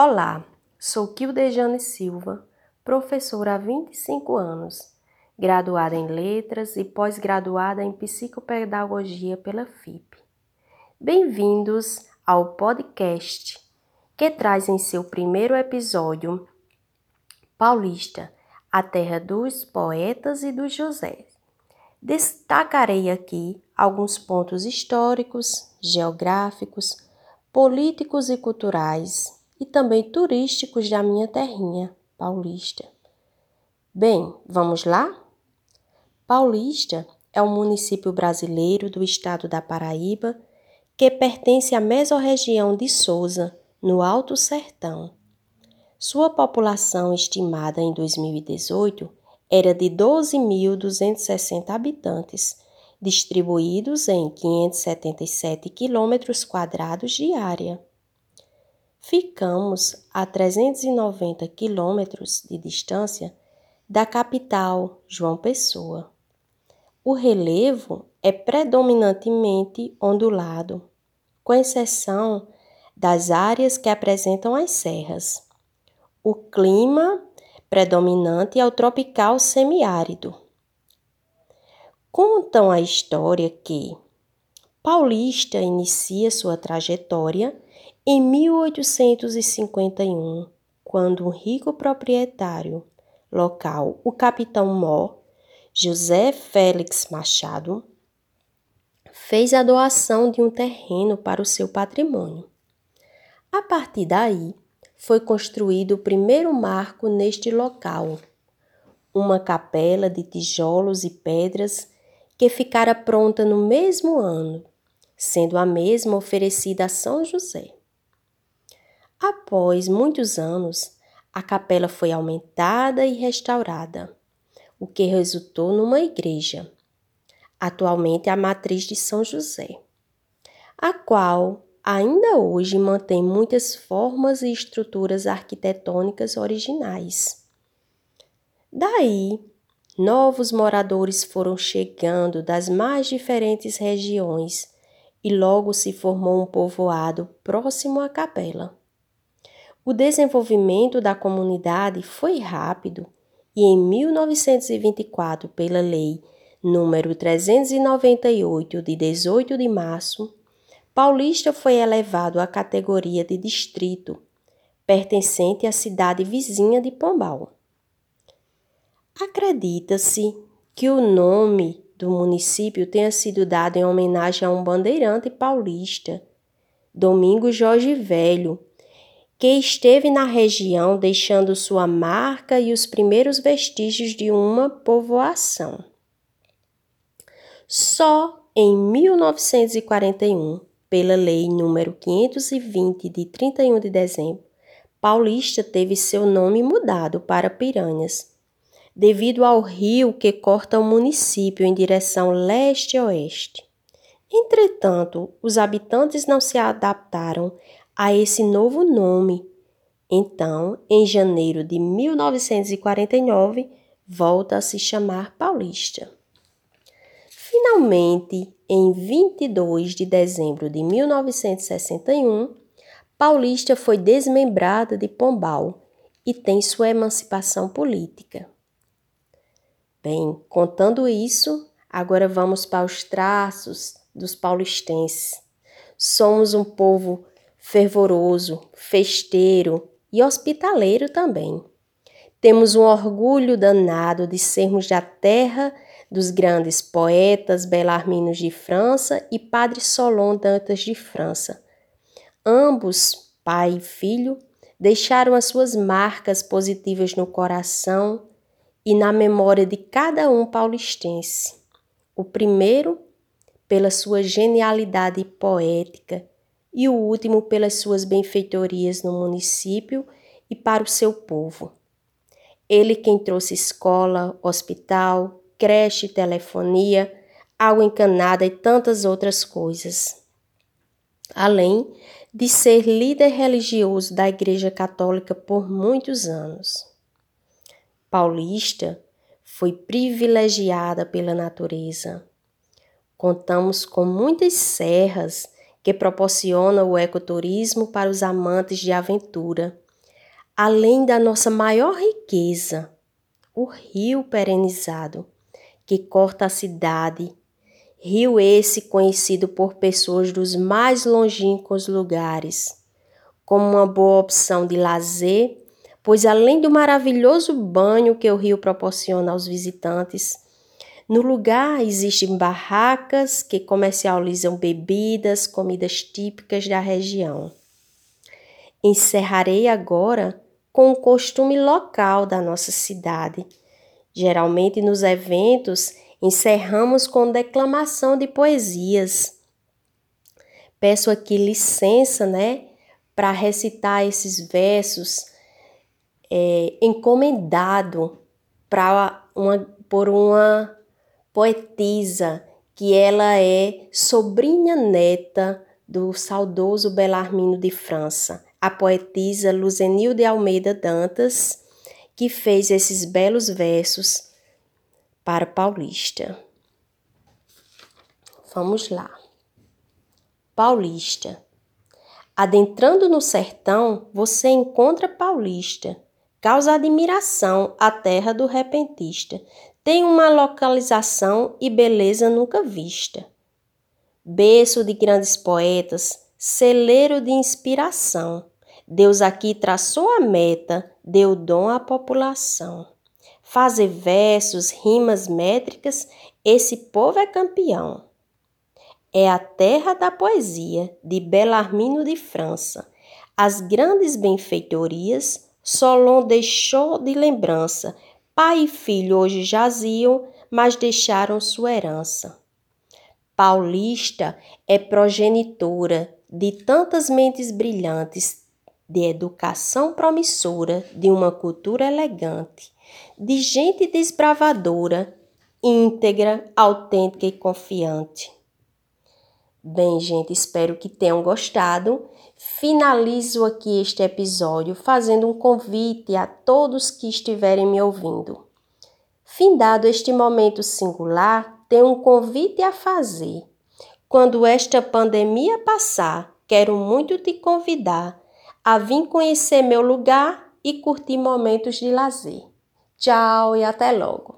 Olá, sou Kildejane Silva, professora há 25 anos, graduada em Letras e pós-graduada em Psicopedagogia pela FIP. Bem-vindos ao podcast que traz em seu primeiro episódio Paulista, a terra dos poetas e dos José. Destacarei aqui alguns pontos históricos, geográficos, políticos e culturais e também turísticos da minha terrinha, Paulista. Bem, vamos lá? Paulista é um município brasileiro do estado da Paraíba que pertence à mesorregião de Souza, no Alto Sertão. Sua população estimada em 2018 era de 12.260 habitantes, distribuídos em 577 quilômetros quadrados de área. Ficamos a 390 quilômetros de distância da capital, João Pessoa. O relevo é predominantemente ondulado, com exceção das áreas que apresentam as serras. O clima predominante é o tropical semiárido. Contam a história que Paulista inicia sua trajetória em 1851, quando um rico proprietário local, o capitão Mó, José Félix Machado, fez a doação de um terreno para o seu patrimônio. A partir daí, foi construído o primeiro marco neste local, uma capela de tijolos e pedras que ficara pronta no mesmo ano, sendo a mesma oferecida a São José. Após muitos anos, a capela foi aumentada e restaurada, o que resultou numa igreja, atualmente a matriz de São José, a qual ainda hoje mantém muitas formas e estruturas arquitetônicas originais. Daí, novos moradores foram chegando das mais diferentes regiões e logo se formou um povoado próximo à capela. O desenvolvimento da comunidade foi rápido e em 1924, pela Lei número 398 de 18 de março, Paulista foi elevado à categoria de distrito, pertencente à cidade vizinha de Pombal. Acredita-se que o nome do município tenha sido dado em homenagem a um bandeirante paulista, Domingo Jorge Velho, que esteve na região deixando sua marca e os primeiros vestígios de uma povoação. Só em 1941, pela Lei número 520 de 31 de dezembro, Paulista teve seu nome mudado para Piranhas, devido ao rio que corta o município em direção leste-oeste. Entretanto, os habitantes não se adaptaram a esse novo nome. Então, em janeiro de 1949, volta a se chamar Paulista. Finalmente, em 22 de dezembro de 1961, Paulista foi desmembrada de Pombal e tem sua emancipação política. Bem, contando isso, agora vamos para os traços dos paulistenses. Somos um povo fervoroso, festeiro e hospitaleiro também. Temos um orgulho danado de sermos da terra dos grandes poetas Belarminos de França e Padre Solon Dantas de França. Ambos, pai e filho, deixaram as suas marcas positivas no coração e na memória de cada um paulistense. O primeiro, pela sua genialidade poética e o último pelas suas benfeitorias no município e para o seu povo. Ele quem trouxe escola, hospital, creche, telefonia, água encanada e tantas outras coisas. Além de ser líder religioso da Igreja Católica por muitos anos. Paulista foi privilegiada pela natureza. Contamos com muitas serras que proporciona o ecoturismo para os amantes de aventura, além da nossa maior riqueza, o rio perenizado, que corta a cidade. Rio esse conhecido por pessoas dos mais longínquos lugares, como uma boa opção de lazer, pois além do maravilhoso banho que o rio proporciona aos visitantes, no lugar existem barracas que comercializam bebidas, comidas típicas da região. Encerrarei agora com o costume local da nossa cidade. Geralmente nos eventos encerramos com declamação de poesias. Peço aqui licença, né, para recitar esses versos é, encomendado uma, por uma poetisa que ela é sobrinha neta do saudoso Belarmino de França, a poetisa Luzenil de Almeida Dantas, que fez esses belos versos para Paulista. Vamos lá. Paulista. Adentrando no sertão, você encontra Paulista. Causa admiração a terra do repentista, tem uma localização e beleza nunca vista. Berço de grandes poetas, celeiro de inspiração. Deus aqui traçou a meta, deu dom à população. Fazer versos, rimas métricas, esse povo é campeão. É a terra da poesia, de Belarmino de França. As grandes benfeitorias Solon deixou de lembrança, Pai e filho hoje jaziam, mas deixaram sua herança. Paulista é progenitora de tantas mentes brilhantes, de educação promissora, de uma cultura elegante, de gente desbravadora, íntegra, autêntica e confiante. Bem, gente, espero que tenham gostado. Finalizo aqui este episódio fazendo um convite a todos que estiverem me ouvindo. Findado este momento singular, tenho um convite a fazer. Quando esta pandemia passar, quero muito te convidar a vir conhecer meu lugar e curtir momentos de lazer. Tchau e até logo!